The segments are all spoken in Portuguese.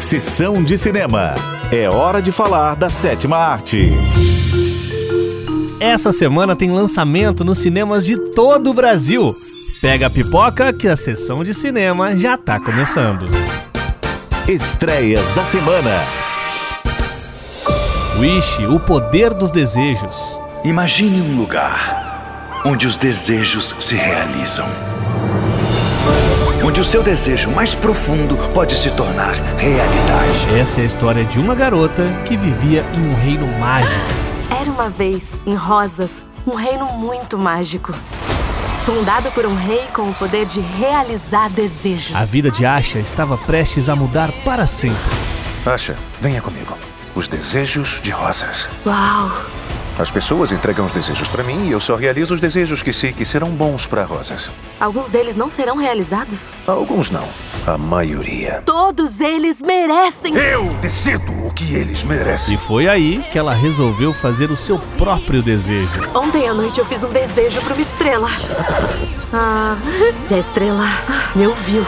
Sessão de cinema. É hora de falar da sétima arte. Essa semana tem lançamento nos cinemas de todo o Brasil. Pega a pipoca que a sessão de cinema já tá começando. Estreias da semana. Wish, o poder dos desejos. Imagine um lugar onde os desejos se realizam. Onde o seu desejo mais profundo pode se tornar realidade. Essa é a história de uma garota que vivia em um reino mágico. Era uma vez, em Rosas, um reino muito mágico. Fundado por um rei com o poder de realizar desejos. A vida de Asha estava prestes a mudar para sempre. Asha, venha comigo. Os desejos de rosas. Uau! As pessoas entregam os desejos para mim e eu só realizo os desejos que sei que serão bons para rosas. Alguns deles não serão realizados? Alguns não. A maioria. Todos eles merecem! Eu decido o que eles merecem. E foi aí que ela resolveu fazer o seu próprio desejo. Ontem à noite eu fiz um desejo para uma estrela. Ah, e a estrela me ouviu.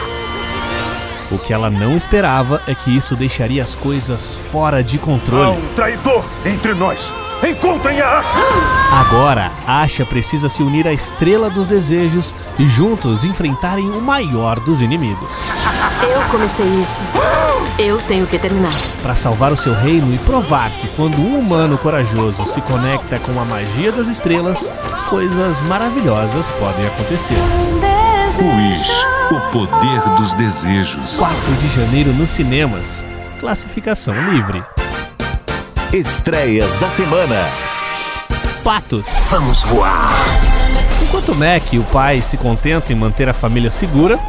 O que ela não esperava é que isso deixaria as coisas fora de Há controle. um traidor entre nós. Encontrem a Asha! Agora, Asha precisa se unir à estrela dos desejos e juntos enfrentarem o maior dos inimigos. Eu comecei isso. Eu tenho que terminar. Para salvar o seu reino e provar que quando um humano corajoso se conecta com a magia das estrelas, coisas maravilhosas podem acontecer. Wish, o poder dos desejos. 4 de janeiro nos cinemas. Classificação livre. Estreias da semana. Patos. Vamos voar. Enquanto Mac, o pai, se contenta em manter a família segura,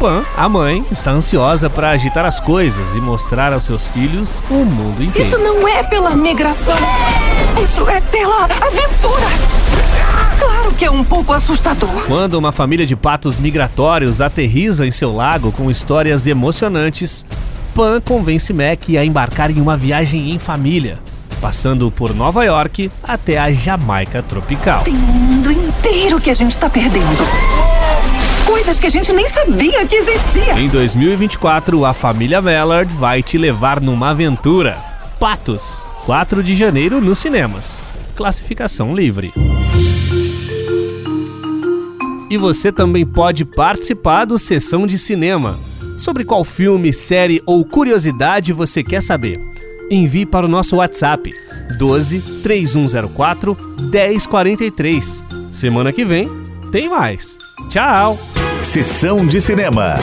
Pan, a mãe, está ansiosa para agitar as coisas e mostrar aos seus filhos o mundo Isso inteiro. não é pela migração. Isso é pela aventura. Claro que é um pouco assustador. Quando uma família de patos migratórios aterriza em seu lago com histórias emocionantes, Pan convence Mac a embarcar em uma viagem em família, passando por Nova York até a Jamaica tropical. Tem um mundo inteiro que a gente tá perdendo. Coisas que a gente nem sabia que existia. Em 2024, a família Mallard vai te levar numa aventura. Patos, 4 de janeiro nos cinemas. Classificação livre. E você também pode participar do Sessão de Cinema. Sobre qual filme, série ou curiosidade você quer saber? Envie para o nosso WhatsApp 12 3104 1043. Semana que vem tem mais. Tchau! Sessão de cinema.